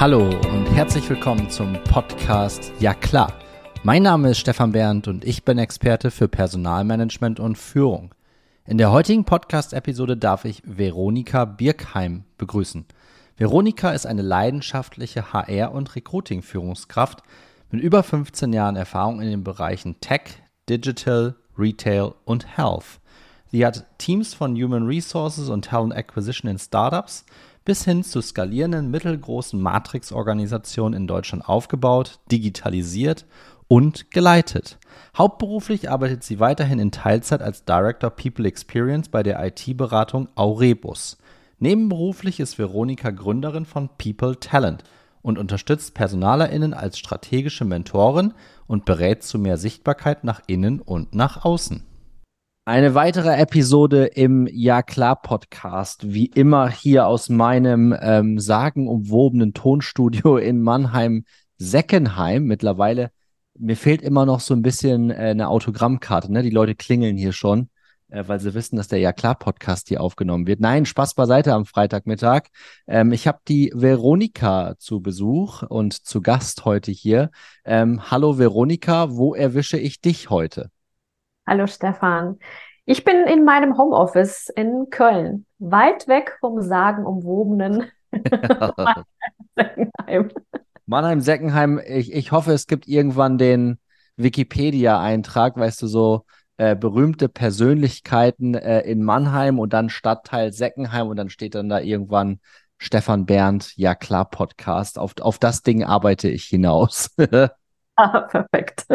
Hallo und herzlich willkommen zum Podcast Ja klar. Mein Name ist Stefan Berndt und ich bin Experte für Personalmanagement und Führung. In der heutigen Podcast-Episode darf ich Veronika Birkheim begrüßen. Veronika ist eine leidenschaftliche HR- und Recruiting-Führungskraft mit über 15 Jahren Erfahrung in den Bereichen Tech, Digital, Retail und Health. Sie hat Teams von Human Resources und Talent Acquisition in Startups bis hin zu skalierenden mittelgroßen Matrix-Organisationen in Deutschland aufgebaut, digitalisiert und geleitet. Hauptberuflich arbeitet sie weiterhin in Teilzeit als Director People Experience bei der IT-Beratung Aurebus. Nebenberuflich ist Veronika Gründerin von People Talent und unterstützt PersonalerInnen als strategische Mentorin und berät zu mehr Sichtbarkeit nach innen und nach außen. Eine weitere Episode im Ja klar Podcast, wie immer hier aus meinem ähm, sagenumwobenen Tonstudio in Mannheim Seckenheim. Mittlerweile, mir fehlt immer noch so ein bisschen äh, eine Autogrammkarte, ne? Die Leute klingeln hier schon, äh, weil sie wissen, dass der Ja klar Podcast hier aufgenommen wird. Nein, Spaß beiseite am Freitagmittag. Ähm, ich habe die Veronika zu Besuch und zu Gast heute hier. Ähm, hallo Veronika, wo erwische ich dich heute? Hallo Stefan. Ich bin in meinem Homeoffice in Köln, weit weg vom sagenumwobenen Mannheim. Mannheim-Seckenheim. Ich, ich hoffe, es gibt irgendwann den Wikipedia-Eintrag, weißt du, so äh, berühmte Persönlichkeiten äh, in Mannheim und dann Stadtteil Seckenheim und dann steht dann da irgendwann Stefan Berndt, ja klar, Podcast. Auf, auf das Ding arbeite ich hinaus. ah, perfekt.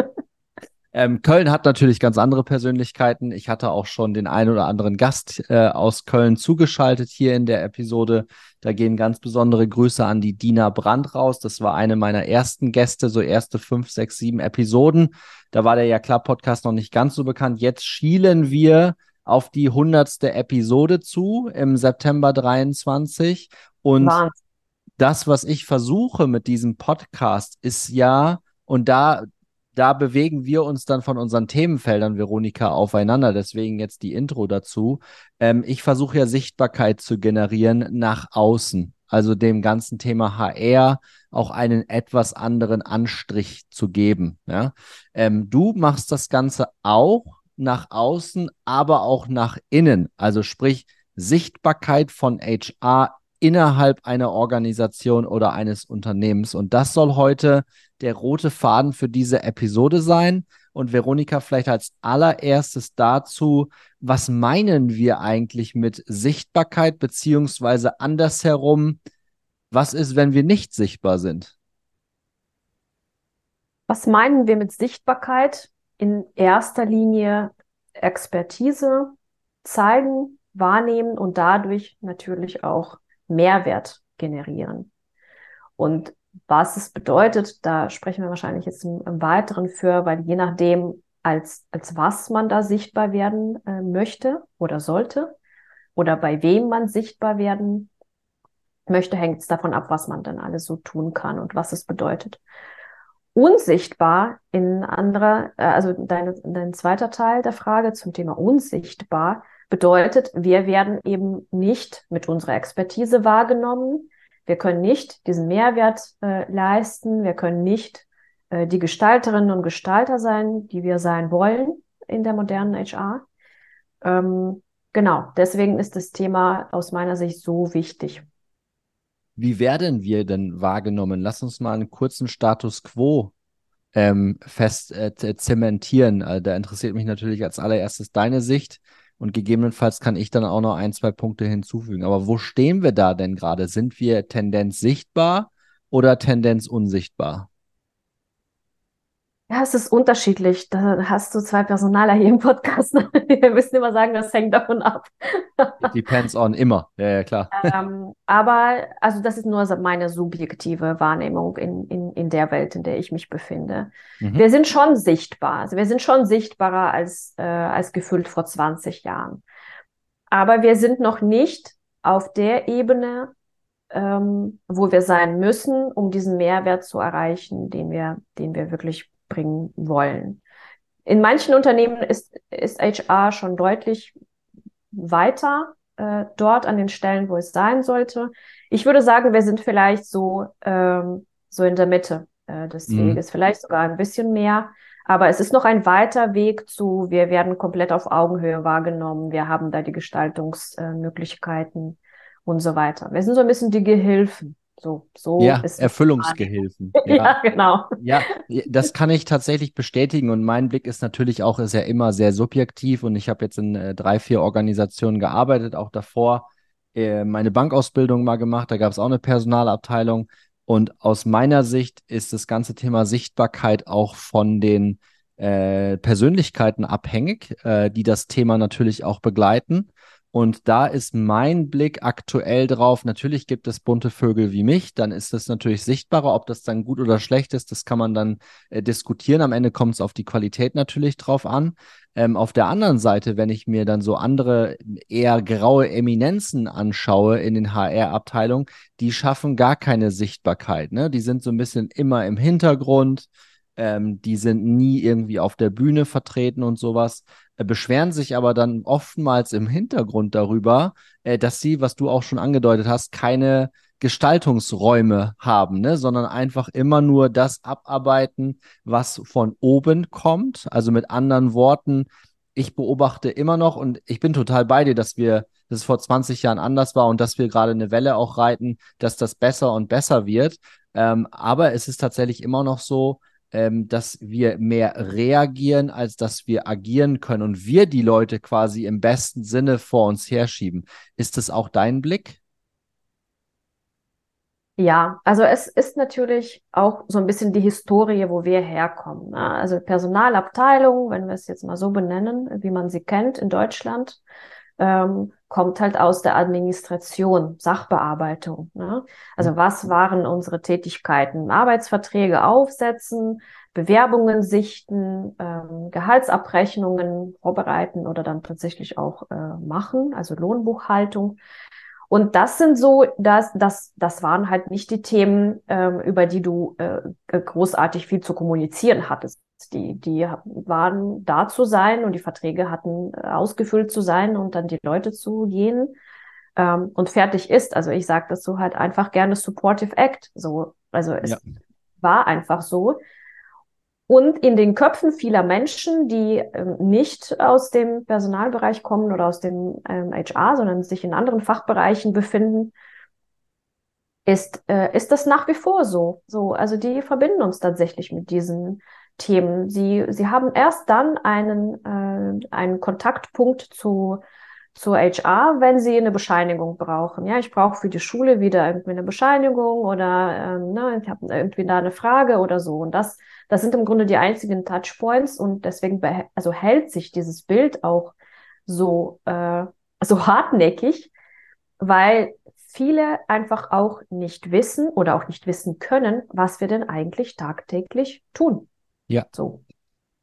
Ähm, Köln hat natürlich ganz andere Persönlichkeiten. Ich hatte auch schon den einen oder anderen Gast äh, aus Köln zugeschaltet hier in der Episode. Da gehen ganz besondere Grüße an die Dina Brandt raus. Das war eine meiner ersten Gäste, so erste fünf, sechs, sieben Episoden. Da war der Ja klar Podcast noch nicht ganz so bekannt. Jetzt schielen wir auf die hundertste Episode zu im September 23. Und Wahnsinn. das, was ich versuche mit diesem Podcast, ist ja, und da da bewegen wir uns dann von unseren Themenfeldern, Veronika, aufeinander. Deswegen jetzt die Intro dazu. Ähm, ich versuche ja Sichtbarkeit zu generieren nach außen. Also dem ganzen Thema HR auch einen etwas anderen Anstrich zu geben. Ja? Ähm, du machst das Ganze auch nach außen, aber auch nach innen. Also sprich Sichtbarkeit von HR innerhalb einer Organisation oder eines Unternehmens. Und das soll heute der rote Faden für diese Episode sein. Und Veronika, vielleicht als allererstes dazu, was meinen wir eigentlich mit Sichtbarkeit, beziehungsweise andersherum, was ist, wenn wir nicht sichtbar sind? Was meinen wir mit Sichtbarkeit? In erster Linie Expertise zeigen, wahrnehmen und dadurch natürlich auch Mehrwert generieren. Und was es bedeutet, da sprechen wir wahrscheinlich jetzt im, im Weiteren für, weil je nachdem, als, als was man da sichtbar werden äh, möchte oder sollte oder bei wem man sichtbar werden möchte, hängt es davon ab, was man dann alles so tun kann und was es bedeutet. Unsichtbar in anderer, äh, also dein, dein zweiter Teil der Frage zum Thema unsichtbar bedeutet, wir werden eben nicht mit unserer Expertise wahrgenommen, wir können nicht diesen Mehrwert äh, leisten. Wir können nicht äh, die Gestalterinnen und Gestalter sein, die wir sein wollen in der modernen HR. Ähm, genau, deswegen ist das Thema aus meiner Sicht so wichtig. Wie werden wir denn wahrgenommen? Lass uns mal einen kurzen Status quo ähm, fest äh, zementieren. Äh, da interessiert mich natürlich als allererstes deine Sicht. Und gegebenenfalls kann ich dann auch noch ein, zwei Punkte hinzufügen. Aber wo stehen wir da denn gerade? Sind wir Tendenz sichtbar oder Tendenz unsichtbar? Ja, es ist unterschiedlich. Da hast du zwei Personaler hier im Podcast. Wir müssen immer sagen, das hängt davon ab. Depends on immer. Ja, ja, klar. Ähm, aber, also das ist nur meine subjektive Wahrnehmung in, in, in der Welt, in der ich mich befinde. Mhm. Wir sind schon sichtbar. Also wir sind schon sichtbarer als, äh, als gefühlt vor 20 Jahren. Aber wir sind noch nicht auf der Ebene, ähm, wo wir sein müssen, um diesen Mehrwert zu erreichen, den wir, den wir wirklich bringen wollen. In manchen Unternehmen ist, ist HR schon deutlich weiter äh, dort an den Stellen, wo es sein sollte. Ich würde sagen, wir sind vielleicht so, ähm, so in der Mitte äh, des mhm. Weges, vielleicht sogar ein bisschen mehr. Aber es ist noch ein weiter Weg zu, wir werden komplett auf Augenhöhe wahrgenommen, wir haben da die Gestaltungsmöglichkeiten und so weiter. Wir sind so ein bisschen die Gehilfen. So, so ja, Erfüllungsgehilfen. ja. ja, genau. Ja, das kann ich tatsächlich bestätigen und mein Blick ist natürlich auch, ist ja immer sehr subjektiv und ich habe jetzt in äh, drei, vier Organisationen gearbeitet, auch davor äh, meine Bankausbildung mal gemacht, da gab es auch eine Personalabteilung und aus meiner Sicht ist das ganze Thema Sichtbarkeit auch von den äh, Persönlichkeiten abhängig, äh, die das Thema natürlich auch begleiten. Und da ist mein Blick aktuell drauf. Natürlich gibt es bunte Vögel wie mich, dann ist das natürlich sichtbarer. Ob das dann gut oder schlecht ist, das kann man dann äh, diskutieren. Am Ende kommt es auf die Qualität natürlich drauf an. Ähm, auf der anderen Seite, wenn ich mir dann so andere eher graue Eminenzen anschaue in den HR-Abteilungen, die schaffen gar keine Sichtbarkeit. Ne? Die sind so ein bisschen immer im Hintergrund. Ähm, die sind nie irgendwie auf der Bühne vertreten und sowas. Äh, beschweren sich aber dann oftmals im Hintergrund darüber, äh, dass sie, was du auch schon angedeutet hast, keine Gestaltungsräume haben, ne? sondern einfach immer nur das abarbeiten, was von oben kommt. Also mit anderen Worten, ich beobachte immer noch und ich bin total bei dir, dass wir, dass es vor 20 Jahren anders war und dass wir gerade eine Welle auch reiten, dass das besser und besser wird. Ähm, aber es ist tatsächlich immer noch so, ähm, dass wir mehr reagieren, als dass wir agieren können und wir die Leute quasi im besten Sinne vor uns herschieben. Ist das auch dein Blick? Ja, also es ist natürlich auch so ein bisschen die Historie, wo wir herkommen. Ne? Also Personalabteilung, wenn wir es jetzt mal so benennen, wie man sie kennt in Deutschland, ähm, kommt halt aus der Administration, Sachbearbeitung. Ne? Also mhm. was waren unsere Tätigkeiten? Arbeitsverträge aufsetzen, Bewerbungen sichten, ähm, Gehaltsabrechnungen vorbereiten oder dann tatsächlich auch äh, machen, also Lohnbuchhaltung. Und das sind so, das, das, das waren halt nicht die Themen, ähm, über die du äh, großartig viel zu kommunizieren hattest. Die, die waren da zu sein und die Verträge hatten äh, ausgefüllt zu sein und dann die Leute zu gehen ähm, und fertig ist. Also ich sage dazu halt einfach gerne Supportive Act. So, also es ja. war einfach so. Und in den Köpfen vieler Menschen, die ähm, nicht aus dem Personalbereich kommen oder aus dem ähm, HR, sondern sich in anderen Fachbereichen befinden, ist, äh, ist das nach wie vor so. So, also die verbinden uns tatsächlich mit diesen Themen. Sie, sie haben erst dann einen, äh, einen Kontaktpunkt zu, zu HR, wenn sie eine Bescheinigung brauchen. Ja, ich brauche für die Schule wieder irgendwie eine Bescheinigung oder ähm, ne, ich habe irgendwie da eine Frage oder so. Und das, das sind im Grunde die einzigen Touchpoints und deswegen also hält sich dieses Bild auch so, äh, so hartnäckig, weil viele einfach auch nicht wissen oder auch nicht wissen können, was wir denn eigentlich tagtäglich tun. Ja. So.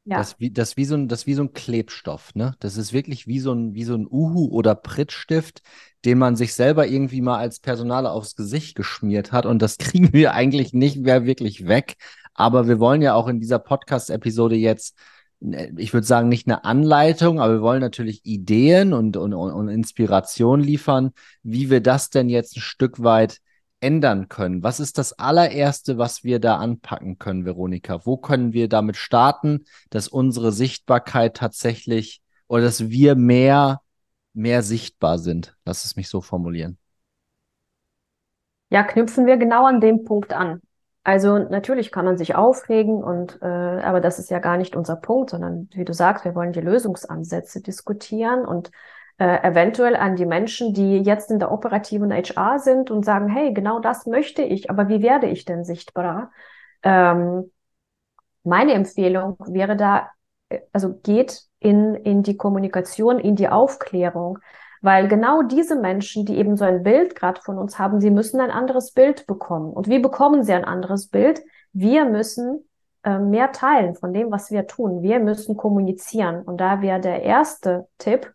Ja. Das, wie, das, wie so ein, das wie so ein Klebstoff, ne? Das ist wirklich wie so ein, wie so ein Uhu oder Prittstift, den man sich selber irgendwie mal als Personaler aufs Gesicht geschmiert hat. Und das kriegen wir eigentlich nicht mehr wirklich weg. Aber wir wollen ja auch in dieser Podcast-Episode jetzt, äh, ich würde sagen, nicht eine Anleitung, aber wir wollen natürlich Ideen und, und, und Inspiration liefern, wie wir das denn jetzt ein Stück weit ändern können? Was ist das allererste, was wir da anpacken können, Veronika? Wo können wir damit starten, dass unsere Sichtbarkeit tatsächlich oder dass wir mehr, mehr sichtbar sind? Lass es mich so formulieren. Ja, knüpfen wir genau an dem Punkt an. Also natürlich kann man sich aufregen und äh, aber das ist ja gar nicht unser Punkt, sondern wie du sagst, wir wollen die Lösungsansätze diskutieren und äh, eventuell an die Menschen, die jetzt in der operativen HR sind und sagen, hey, genau das möchte ich, aber wie werde ich denn sichtbarer? Ähm, meine Empfehlung wäre da, äh, also geht in, in die Kommunikation, in die Aufklärung, weil genau diese Menschen, die eben so ein Bild gerade von uns haben, sie müssen ein anderes Bild bekommen. Und wie bekommen sie ein anderes Bild? Wir müssen äh, mehr teilen von dem, was wir tun. Wir müssen kommunizieren. Und da wäre der erste Tipp,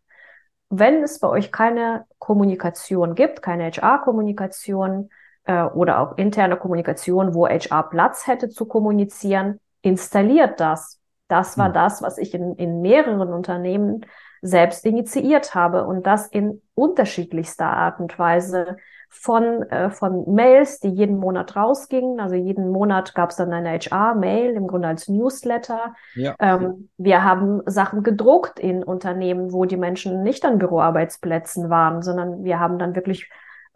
wenn es bei euch keine Kommunikation gibt, keine HR-Kommunikation äh, oder auch interne Kommunikation, wo HR Platz hätte zu kommunizieren, installiert das. Das war mhm. das, was ich in, in mehreren Unternehmen selbst initiiert habe und das in unterschiedlichster Art und Weise von, äh, von Mails, die jeden Monat rausgingen. Also jeden Monat gab es dann eine HR-Mail, im Grunde als Newsletter. Ja. Ähm, wir haben Sachen gedruckt in Unternehmen, wo die Menschen nicht an Büroarbeitsplätzen waren, sondern wir haben dann wirklich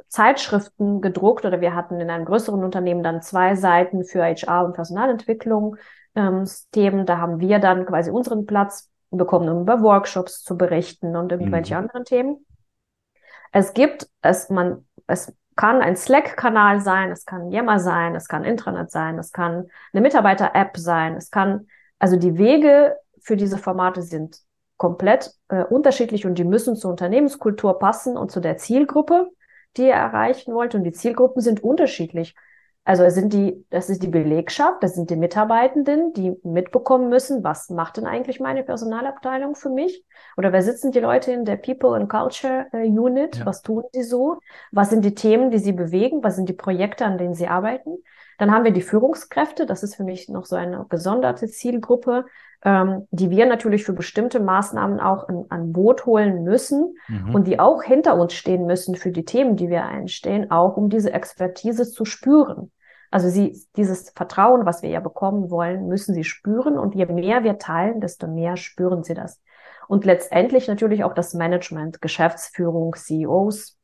Zeitschriften gedruckt oder wir hatten in einem größeren Unternehmen dann zwei Seiten für HR und Personalentwicklung ähm, Themen. Da haben wir dann quasi unseren Platz bekommen, um über Workshops zu berichten und irgendwelche mhm. anderen Themen. Es gibt, es man, es kann ein Slack-Kanal sein, es kann Yammer sein, es kann Intranet sein, es kann eine Mitarbeiter-App sein, es kann, also die Wege für diese Formate sind komplett äh, unterschiedlich und die müssen zur Unternehmenskultur passen und zu der Zielgruppe die ihr erreichen wollt. Und die Zielgruppen sind unterschiedlich. Also es sind die, das ist die Belegschaft, das sind die Mitarbeitenden, die mitbekommen müssen, was macht denn eigentlich meine Personalabteilung für mich? Oder wer sitzen die Leute in der People and Culture äh, Unit? Ja. Was tun sie so? Was sind die Themen, die sie bewegen? Was sind die Projekte, an denen sie arbeiten? Dann haben wir die Führungskräfte. Das ist für mich noch so eine gesonderte Zielgruppe ähm, die wir natürlich für bestimmte Maßnahmen auch in, an Boot holen müssen mhm. und die auch hinter uns stehen müssen für die Themen, die wir einstehen, auch um diese Expertise zu spüren. Also sie, dieses Vertrauen, was wir ja bekommen wollen, müssen sie spüren und je mehr wir teilen, desto mehr spüren sie das. Und letztendlich natürlich auch das Management, Geschäftsführung, CEOs.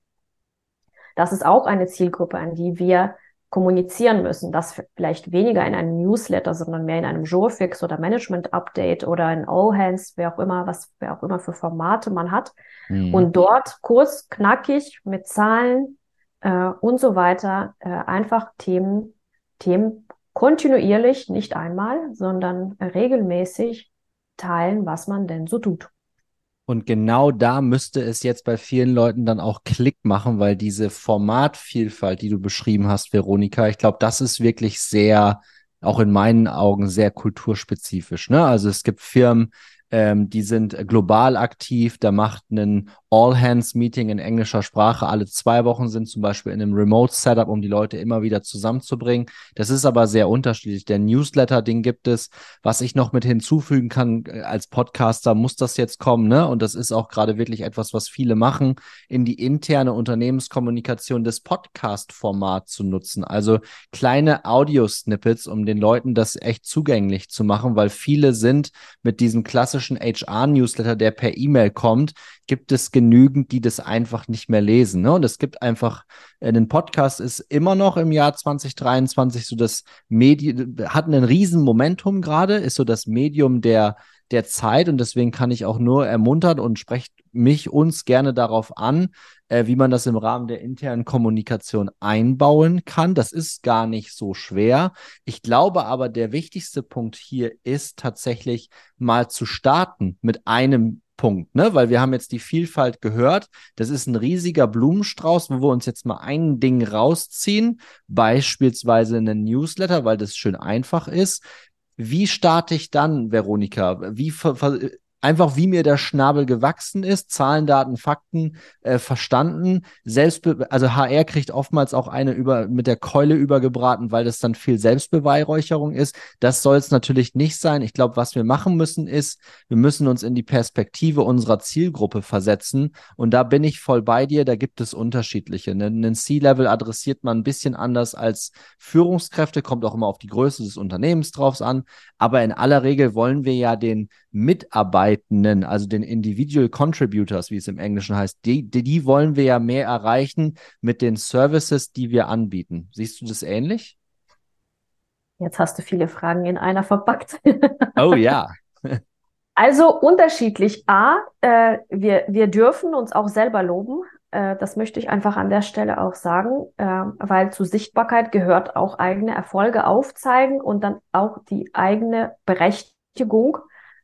Das ist auch eine Zielgruppe, an die wir kommunizieren müssen. Das vielleicht weniger in einem Newsletter, sondern mehr in einem Jourfix oder Management-Update oder in All Hands, wer auch immer, was wer auch immer für Formate man hat. Mhm. Und dort kurz, knackig mit Zahlen äh, und so weiter äh, einfach Themen, Themen kontinuierlich, nicht einmal, sondern regelmäßig teilen, was man denn so tut. Und genau da müsste es jetzt bei vielen Leuten dann auch Klick machen, weil diese Formatvielfalt, die du beschrieben hast, Veronika, ich glaube, das ist wirklich sehr, auch in meinen Augen sehr kulturspezifisch. Ne? Also es gibt Firmen, ähm, die sind global aktiv. Da macht ein All-Hands-Meeting in englischer Sprache alle zwei Wochen sind, zum Beispiel in einem Remote-Setup, um die Leute immer wieder zusammenzubringen. Das ist aber sehr unterschiedlich. Der Newsletter, den gibt es. Was ich noch mit hinzufügen kann äh, als Podcaster, muss das jetzt kommen, ne? Und das ist auch gerade wirklich etwas, was viele machen, in die interne Unternehmenskommunikation des Podcast-Formats zu nutzen. Also kleine Audio-Snippets, um den Leuten das echt zugänglich zu machen, weil viele sind mit diesem klassischen HR-Newsletter, der per E-Mail kommt, gibt es genügend, die das einfach nicht mehr lesen. Ne? Und es gibt einfach, äh, ein Podcast ist immer noch im Jahr 2023 so das Medium, hat einen riesen Momentum gerade, ist so das Medium der, der Zeit und deswegen kann ich auch nur ermuntern und sprecht mich uns gerne darauf an, äh, wie man das im Rahmen der internen Kommunikation einbauen kann. Das ist gar nicht so schwer. Ich glaube aber, der wichtigste Punkt hier ist tatsächlich mal zu starten mit einem Punkt, ne? Weil wir haben jetzt die Vielfalt gehört. Das ist ein riesiger Blumenstrauß, wo wir uns jetzt mal ein Ding rausziehen, beispielsweise einen Newsletter, weil das schön einfach ist. Wie starte ich dann, Veronika? Wie einfach wie mir der Schnabel gewachsen ist, Zahlen, Daten, Fakten äh, verstanden. Selbstbe also HR kriegt oftmals auch eine über mit der Keule übergebraten, weil das dann viel Selbstbeweihräucherung ist. Das soll es natürlich nicht sein. Ich glaube, was wir machen müssen ist, wir müssen uns in die Perspektive unserer Zielgruppe versetzen. Und da bin ich voll bei dir. Da gibt es unterschiedliche. Einen C-Level adressiert man ein bisschen anders als Führungskräfte, kommt auch immer auf die Größe des Unternehmens drauf an. Aber in aller Regel wollen wir ja den Mitarbeitenden, also den Individual Contributors, wie es im Englischen heißt, die, die, wollen wir ja mehr erreichen mit den Services, die wir anbieten. Siehst du das ähnlich? Jetzt hast du viele Fragen in einer verpackt. Oh ja. Also unterschiedlich. A, äh, wir, wir dürfen uns auch selber loben. Äh, das möchte ich einfach an der Stelle auch sagen, äh, weil zu Sichtbarkeit gehört auch eigene Erfolge aufzeigen und dann auch die eigene Berechtigung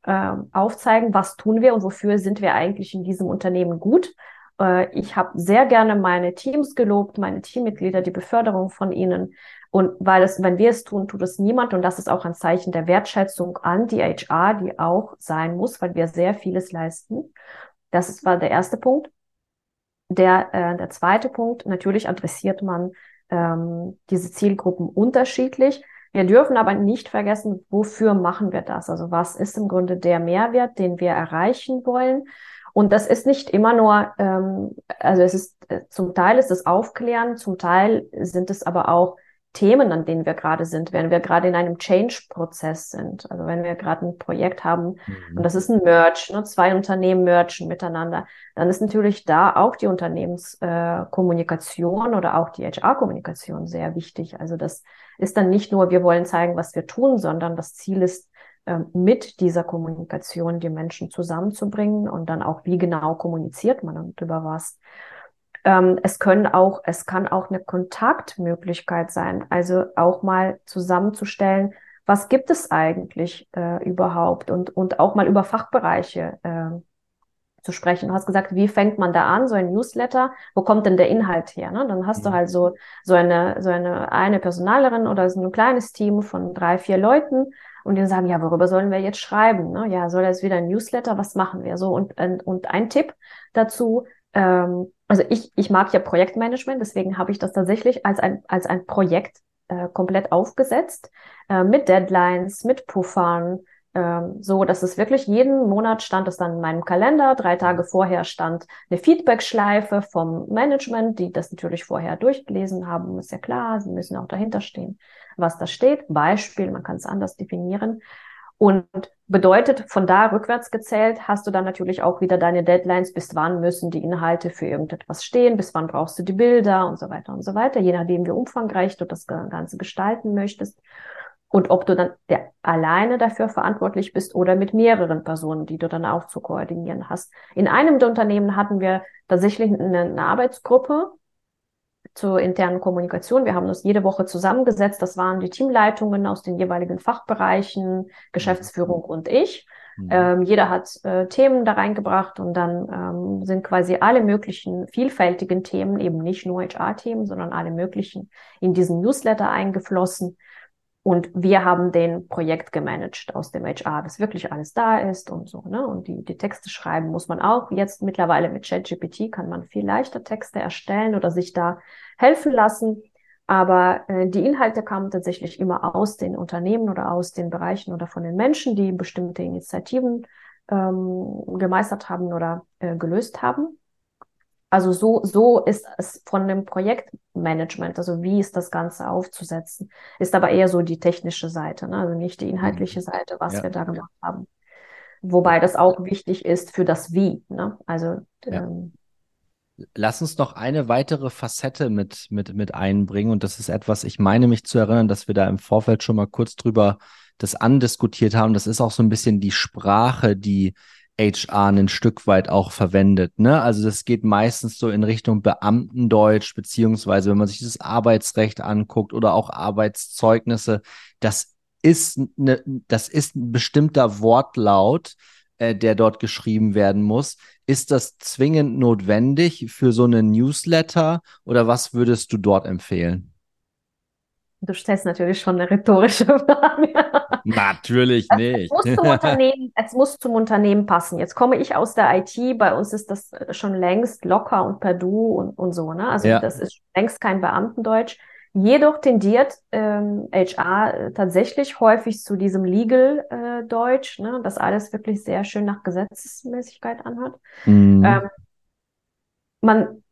äh, aufzeigen, was tun wir und wofür sind wir eigentlich in diesem Unternehmen gut. Äh, ich habe sehr gerne meine Teams gelobt, meine Teammitglieder, die Beförderung von ihnen. Und weil es, wenn wir es tun, tut es niemand. Und das ist auch ein Zeichen der Wertschätzung an die HR, die auch sein muss, weil wir sehr vieles leisten. Das war der erste Punkt. Der, äh, der zweite Punkt, natürlich adressiert man ähm, diese Zielgruppen unterschiedlich. Wir dürfen aber nicht vergessen, wofür machen wir das? Also was ist im Grunde der Mehrwert, den wir erreichen wollen? Und das ist nicht immer nur, ähm, also es ist äh, zum Teil ist es Aufklären, zum Teil sind es aber auch Themen, an denen wir gerade sind, wenn wir gerade in einem Change-Prozess sind. Also wenn wir gerade ein Projekt haben mhm. und das ist ein Merge, ne, zwei Unternehmen mergen miteinander, dann ist natürlich da auch die Unternehmenskommunikation äh, oder auch die HR-Kommunikation sehr wichtig. Also das ist dann nicht nur, wir wollen zeigen, was wir tun, sondern das Ziel ist, ähm, mit dieser Kommunikation die Menschen zusammenzubringen und dann auch, wie genau kommuniziert man und über was. Ähm, es können auch, es kann auch eine Kontaktmöglichkeit sein, also auch mal zusammenzustellen, was gibt es eigentlich äh, überhaupt und, und auch mal über Fachbereiche äh, zu sprechen. Du hast gesagt, wie fängt man da an, so ein Newsletter, wo kommt denn der Inhalt her? Ne? Dann hast mhm. du halt so, so eine, so eine, eine Personalerin oder so ein kleines Team von drei, vier Leuten und die sagen, ja, worüber sollen wir jetzt schreiben? Ne? Ja, soll das wieder ein Newsletter? Was machen wir? So, und, und ein Tipp dazu, ähm, also ich, ich mag ja Projektmanagement, deswegen habe ich das tatsächlich als ein, als ein Projekt äh, komplett aufgesetzt, äh, mit Deadlines, mit Puffern, ähm, so dass es wirklich jeden Monat stand es dann in meinem Kalender. Drei Tage vorher stand eine Feedback-Schleife vom Management, die das natürlich vorher durchgelesen haben, ist ja klar, sie müssen auch dahinter stehen was da steht. Beispiel, man kann es anders definieren. Und bedeutet, von da rückwärts gezählt, hast du dann natürlich auch wieder deine Deadlines, bis wann müssen die Inhalte für irgendetwas stehen, bis wann brauchst du die Bilder und so weiter und so weiter, je nachdem, wie umfangreich du das Ganze gestalten möchtest. Und ob du dann der alleine dafür verantwortlich bist oder mit mehreren Personen, die du dann auch zu koordinieren hast. In einem der Unternehmen hatten wir tatsächlich eine, eine Arbeitsgruppe, zur internen Kommunikation. Wir haben uns jede Woche zusammengesetzt. Das waren die Teamleitungen aus den jeweiligen Fachbereichen, Geschäftsführung mhm. und ich. Mhm. Ähm, jeder hat äh, Themen da reingebracht und dann ähm, sind quasi alle möglichen vielfältigen Themen, eben nicht nur HR-Themen, sondern alle möglichen in diesen Newsletter eingeflossen. Und wir haben den Projekt gemanagt aus dem HR, dass wirklich alles da ist und so. Ne? Und die, die Texte schreiben muss man auch. Jetzt mittlerweile mit ChatGPT kann man viel leichter Texte erstellen oder sich da helfen lassen. Aber äh, die Inhalte kamen tatsächlich immer aus den Unternehmen oder aus den Bereichen oder von den Menschen, die bestimmte Initiativen ähm, gemeistert haben oder äh, gelöst haben. Also so, so ist es von dem Projektmanagement, also wie ist das Ganze aufzusetzen, ist aber eher so die technische Seite, ne? also nicht die inhaltliche mhm. Seite, was ja. wir da gemacht haben. Wobei das auch wichtig ist für das Wie. Ne? Also ja. ähm, Lass uns noch eine weitere Facette mit, mit, mit einbringen. Und das ist etwas, ich meine mich zu erinnern, dass wir da im Vorfeld schon mal kurz drüber das andiskutiert haben. Das ist auch so ein bisschen die Sprache, die HR ein Stück weit auch verwendet. Ne? Also das geht meistens so in Richtung Beamtendeutsch, beziehungsweise wenn man sich das Arbeitsrecht anguckt oder auch Arbeitszeugnisse, das ist, ne, das ist ein bestimmter Wortlaut, äh, der dort geschrieben werden muss. Ist das zwingend notwendig für so einen Newsletter oder was würdest du dort empfehlen? Du stellst natürlich schon eine rhetorische Frage. Natürlich nicht. Es muss, zum Unternehmen, es muss zum Unternehmen passen. Jetzt komme ich aus der IT, bei uns ist das schon längst locker und per Du und, und so. Ne? Also ja. das ist längst kein Beamtendeutsch. Jedoch tendiert ähm, HR tatsächlich häufig zu diesem Legal-Deutsch, äh, ne? das alles wirklich sehr schön nach Gesetzesmäßigkeit anhört. Mhm. Ähm, man,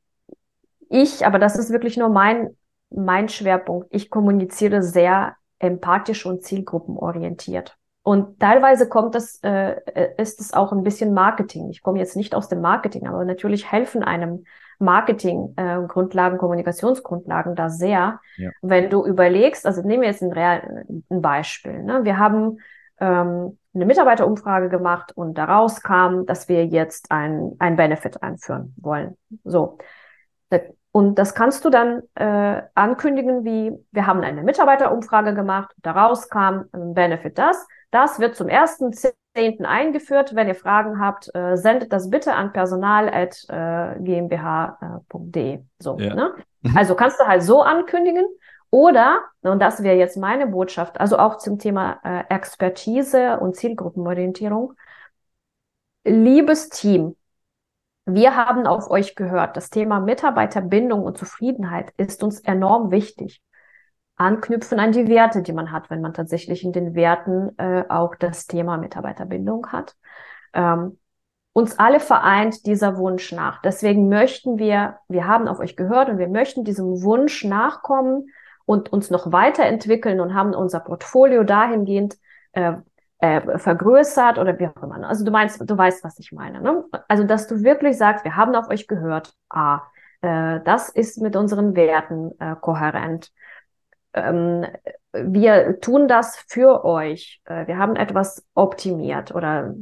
ich, aber das ist wirklich nur mein mein Schwerpunkt. Ich kommuniziere sehr empathisch und zielgruppenorientiert. Und teilweise kommt das, äh, ist es auch ein bisschen Marketing. Ich komme jetzt nicht aus dem Marketing, aber natürlich helfen einem Marketing, äh, Grundlagen, Kommunikationsgrundlagen da sehr. Ja. Wenn du überlegst, also nehmen wir jetzt ein, Real, ein Beispiel. Ne? Wir haben ähm, eine Mitarbeiterumfrage gemacht und daraus kam, dass wir jetzt ein, ein Benefit einführen wollen. So. Und das kannst du dann äh, ankündigen, wie wir haben eine Mitarbeiterumfrage gemacht, daraus kam ein Benefit das. Das wird zum ersten Zehnten eingeführt. Wenn ihr Fragen habt, äh, sendet das bitte an personal.gmbh.de. Äh, so, ja. ne? Mhm. Also kannst du halt so ankündigen. Oder, und das wäre jetzt meine Botschaft, also auch zum Thema äh, Expertise und Zielgruppenorientierung. Liebes Team, wir haben auf euch gehört. Das Thema Mitarbeiterbindung und Zufriedenheit ist uns enorm wichtig. Anknüpfen an die Werte, die man hat, wenn man tatsächlich in den Werten äh, auch das Thema Mitarbeiterbindung hat. Ähm, uns alle vereint dieser Wunsch nach. Deswegen möchten wir, wir haben auf euch gehört und wir möchten diesem Wunsch nachkommen und uns noch weiterentwickeln und haben unser Portfolio dahingehend äh, äh, vergrößert oder wie auch immer. Also du meinst, du weißt, was ich meine. Ne? Also dass du wirklich sagst, wir haben auf euch gehört. Ah, äh, das ist mit unseren Werten äh, kohärent. Ähm, wir tun das für euch. Äh, wir haben etwas optimiert oder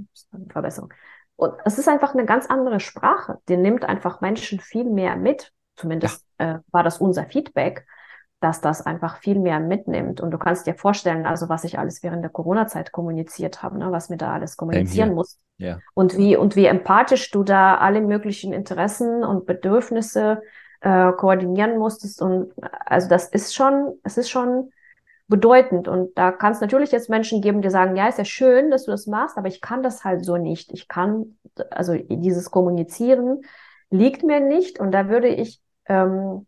Verbesserung. Und es ist einfach eine ganz andere Sprache. Die nimmt einfach Menschen viel mehr mit. Zumindest ja. äh, war das unser Feedback, dass das einfach viel mehr mitnimmt. Und du kannst dir vorstellen, also was ich alles während der Corona-Zeit kommuniziert habe, ne, was mir da alles kommunizieren muss. Ja. Und wie, und wie empathisch du da alle möglichen Interessen und Bedürfnisse äh, koordinieren musstest. Und also das ist schon, es ist schon bedeutend. Und da kann es natürlich jetzt Menschen geben, die sagen, ja, ist ja schön, dass du das machst, aber ich kann das halt so nicht. Ich kann, also dieses Kommunizieren liegt mir nicht. Und da würde ich ähm,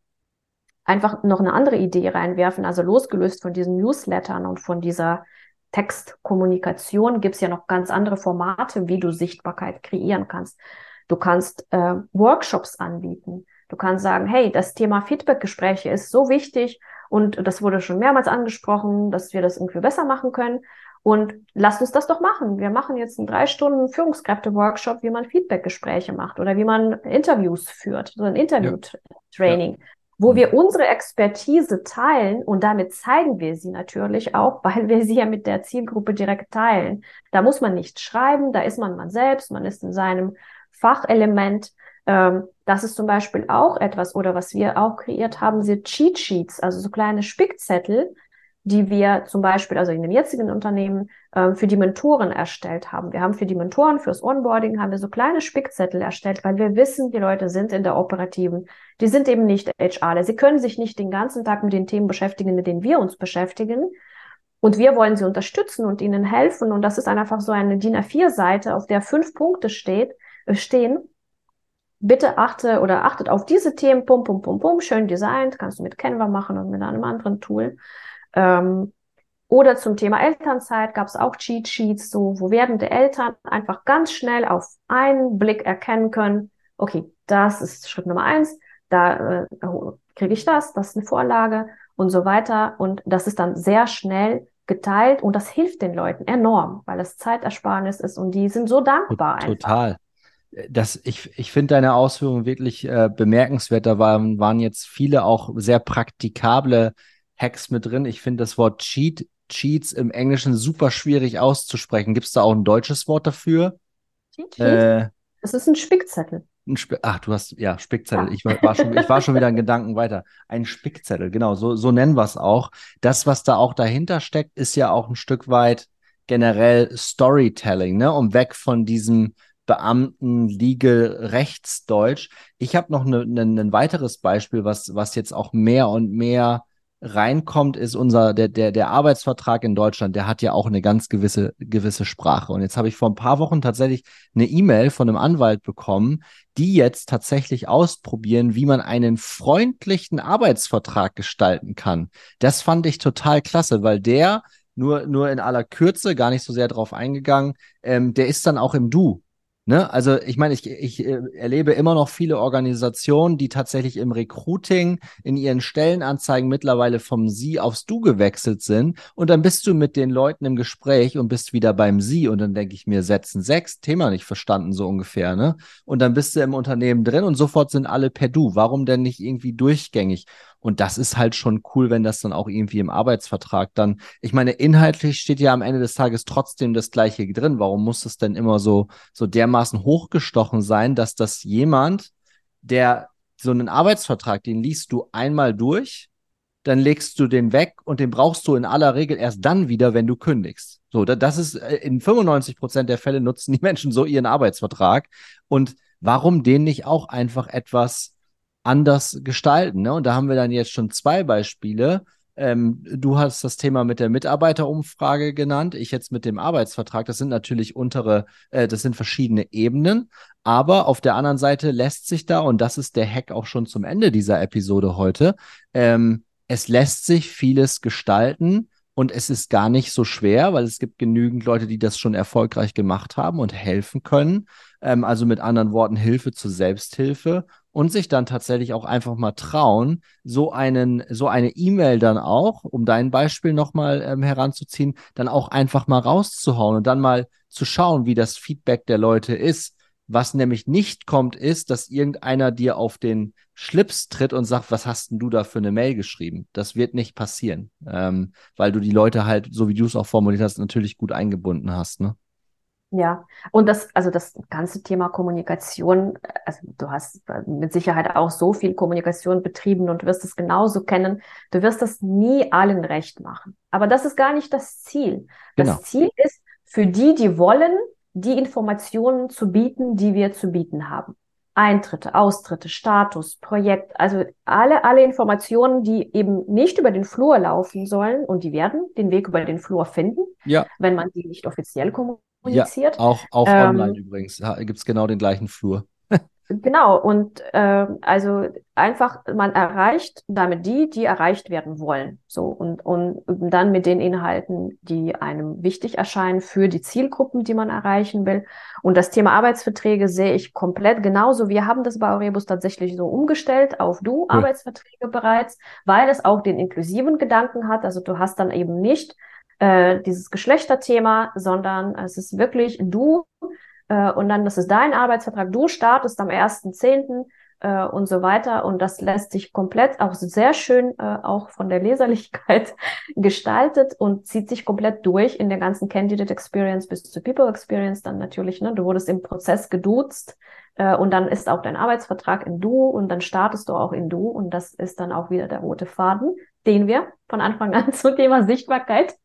einfach noch eine andere Idee reinwerfen. Also losgelöst von diesen Newslettern und von dieser Textkommunikation gibt es ja noch ganz andere Formate, wie du Sichtbarkeit kreieren kannst. Du kannst äh, Workshops anbieten. Du kannst sagen, hey, das Thema Feedbackgespräche ist so wichtig und das wurde schon mehrmals angesprochen, dass wir das irgendwie besser machen können. Und lasst uns das doch machen. Wir machen jetzt einen drei Stunden Führungskräfte-Workshop, wie man Feedbackgespräche macht oder wie man Interviews führt, so ein Interview-Training, ja. Wo mhm. wir unsere Expertise teilen und damit zeigen wir sie natürlich auch, weil wir sie ja mit der Zielgruppe direkt teilen. Da muss man nicht schreiben, da ist man man selbst, man ist in seinem Fachelement ähm, das ist zum Beispiel auch etwas, oder was wir auch kreiert haben, sind Cheat Sheets, also so kleine Spickzettel, die wir zum Beispiel, also in dem jetzigen Unternehmen, äh, für die Mentoren erstellt haben. Wir haben für die Mentoren, fürs Onboarding, haben wir so kleine Spickzettel erstellt, weil wir wissen, die Leute sind in der operativen, die sind eben nicht HR. Sie können sich nicht den ganzen Tag mit den Themen beschäftigen, mit denen wir uns beschäftigen. Und wir wollen sie unterstützen und ihnen helfen. Und das ist einfach so eine DIN A4-Seite, auf der fünf Punkte steht, äh, stehen bitte achte oder achtet auf diese Themen, pum, pum, pum, pum, schön designt, kannst du mit Canva machen und mit einem anderen Tool. Ähm, oder zum Thema Elternzeit gab es auch Cheat Sheets, so wo werdende Eltern einfach ganz schnell auf einen Blick erkennen können, okay, das ist Schritt Nummer eins, da äh, kriege ich das, das ist eine Vorlage und so weiter. Und das ist dann sehr schnell geteilt und das hilft den Leuten enorm, weil es Zeitersparnis ist und die sind so dankbar. Total. Einfach das, ich, ich finde deine Ausführungen wirklich äh, bemerkenswert. Da waren, waren jetzt viele auch sehr praktikable Hacks mit drin. Ich finde das Wort Cheat, Cheats im Englischen super schwierig auszusprechen. Gibt es da auch ein deutsches Wort dafür? Cheat? Äh, das ist ein Spickzettel. Ein Sp Ach, du hast, ja, Spickzettel. Ja. Ich, war, schon, ich war schon wieder in Gedanken weiter. Ein Spickzettel, genau, so, so nennen wir es auch. Das, was da auch dahinter steckt, ist ja auch ein Stück weit generell Storytelling, ne? Um weg von diesem Beamten, Legal, Rechtsdeutsch. Ich habe noch ein ne, ne, weiteres Beispiel, was, was jetzt auch mehr und mehr reinkommt, ist unser, der, der, der Arbeitsvertrag in Deutschland, der hat ja auch eine ganz gewisse, gewisse Sprache. Und jetzt habe ich vor ein paar Wochen tatsächlich eine E-Mail von einem Anwalt bekommen, die jetzt tatsächlich ausprobieren, wie man einen freundlichen Arbeitsvertrag gestalten kann. Das fand ich total klasse, weil der nur, nur in aller Kürze, gar nicht so sehr drauf eingegangen, ähm, der ist dann auch im Du. Ne? Also ich meine, ich, ich äh, erlebe immer noch viele Organisationen, die tatsächlich im Recruiting in ihren Stellenanzeigen mittlerweile vom Sie aufs Du gewechselt sind. Und dann bist du mit den Leuten im Gespräch und bist wieder beim Sie. Und dann denke ich mir, Sätzen sechs, Thema nicht verstanden, so ungefähr. Ne? Und dann bist du im Unternehmen drin und sofort sind alle per Du. Warum denn nicht irgendwie durchgängig? Und das ist halt schon cool, wenn das dann auch irgendwie im Arbeitsvertrag dann, ich meine, inhaltlich steht ja am Ende des Tages trotzdem das Gleiche drin. Warum muss es denn immer so, so dermaßen hochgestochen sein, dass das jemand, der so einen Arbeitsvertrag, den liest du einmal durch, dann legst du den weg und den brauchst du in aller Regel erst dann wieder, wenn du kündigst. So, das ist äh, in 95 Prozent der Fälle nutzen die Menschen so ihren Arbeitsvertrag. Und warum den nicht auch einfach etwas anders gestalten. Ne? Und da haben wir dann jetzt schon zwei Beispiele. Ähm, du hast das Thema mit der Mitarbeiterumfrage genannt, ich jetzt mit dem Arbeitsvertrag. Das sind natürlich untere, äh, das sind verschiedene Ebenen. Aber auf der anderen Seite lässt sich da, und das ist der Hack auch schon zum Ende dieser Episode heute, ähm, es lässt sich vieles gestalten und es ist gar nicht so schwer, weil es gibt genügend Leute, die das schon erfolgreich gemacht haben und helfen können. Ähm, also mit anderen Worten Hilfe zur Selbsthilfe und sich dann tatsächlich auch einfach mal trauen, so einen, so eine E-Mail dann auch, um dein Beispiel nochmal ähm, heranzuziehen, dann auch einfach mal rauszuhauen und dann mal zu schauen, wie das Feedback der Leute ist. Was nämlich nicht kommt, ist, dass irgendeiner dir auf den Schlips tritt und sagt, was hast denn du da für eine Mail geschrieben? Das wird nicht passieren, ähm, weil du die Leute halt, so wie du es auch formuliert hast, natürlich gut eingebunden hast. Ne? Ja, und das, also das ganze Thema Kommunikation, also du hast mit Sicherheit auch so viel Kommunikation betrieben und wirst es genauso kennen. Du wirst das nie allen recht machen. Aber das ist gar nicht das Ziel. Das genau. Ziel ist für die, die wollen, die Informationen zu bieten, die wir zu bieten haben. Eintritte, Austritte, Status, Projekt, also alle, alle Informationen, die eben nicht über den Flur laufen sollen und die werden den Weg über den Flur finden, ja. wenn man die nicht offiziell kommuniziert kommuniziert. Ja, auch, auch ähm, online übrigens gibt es genau den gleichen Flur. Genau, und äh, also einfach, man erreicht damit die, die erreicht werden wollen. So, und, und dann mit den Inhalten, die einem wichtig erscheinen für die Zielgruppen, die man erreichen will. Und das Thema Arbeitsverträge sehe ich komplett genauso. Wir haben das bei Aurebus tatsächlich so umgestellt auf du Arbeitsverträge bereits, weil es auch den inklusiven Gedanken hat. Also du hast dann eben nicht äh, dieses Geschlechterthema, sondern es ist wirklich du äh, und dann das ist dein Arbeitsvertrag. Du startest am 1.10. Äh, und so weiter. Und das lässt sich komplett auch sehr schön äh, auch von der Leserlichkeit gestaltet und zieht sich komplett durch in der ganzen Candidate Experience bis zur People Experience dann natürlich. Ne? Du wurdest im Prozess geduzt äh, und dann ist auch dein Arbeitsvertrag in Du und dann startest du auch in Du und das ist dann auch wieder der rote Faden, den wir von Anfang an zum Thema Sichtbarkeit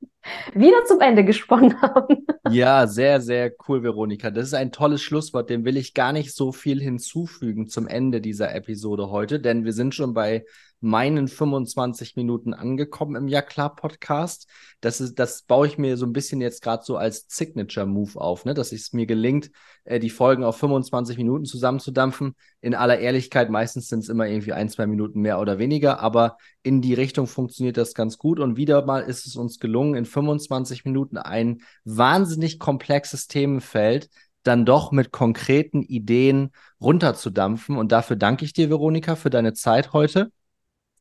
wieder zum Ende gesponnen haben. Ja, sehr, sehr cool, Veronika. Das ist ein tolles Schlusswort. Dem will ich gar nicht so viel hinzufügen zum Ende dieser Episode heute, denn wir sind schon bei meinen 25 Minuten angekommen im Ja klar Podcast. Das ist, das baue ich mir so ein bisschen jetzt gerade so als Signature Move auf, ne? dass es mir gelingt, äh, die Folgen auf 25 Minuten zusammenzudampfen. In aller Ehrlichkeit, meistens sind es immer irgendwie ein, zwei Minuten mehr oder weniger, aber in die Richtung funktioniert das ganz gut. Und wieder mal ist es uns gelungen, in 25 Minuten ein wahnsinnig komplexes Themenfeld dann doch mit konkreten Ideen runterzudampfen. Und dafür danke ich dir, Veronika, für deine Zeit heute.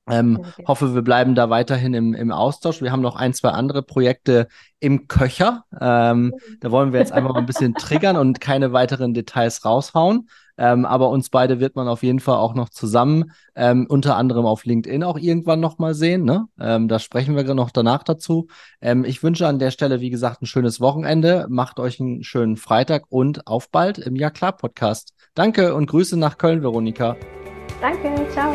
Ähm, okay. Hoffe, wir bleiben da weiterhin im, im Austausch. Wir haben noch ein, zwei andere Projekte im Köcher. Ähm, da wollen wir jetzt einfach mal ein bisschen triggern und keine weiteren Details raushauen. Ähm, aber uns beide wird man auf jeden Fall auch noch zusammen, ähm, unter anderem auf LinkedIn auch irgendwann noch mal sehen. Ne? Ähm, da sprechen wir noch danach dazu. Ähm, ich wünsche an der Stelle, wie gesagt, ein schönes Wochenende. Macht euch einen schönen Freitag und auf bald im Ja klar Podcast. Danke und Grüße nach Köln, Veronika. Danke, ciao.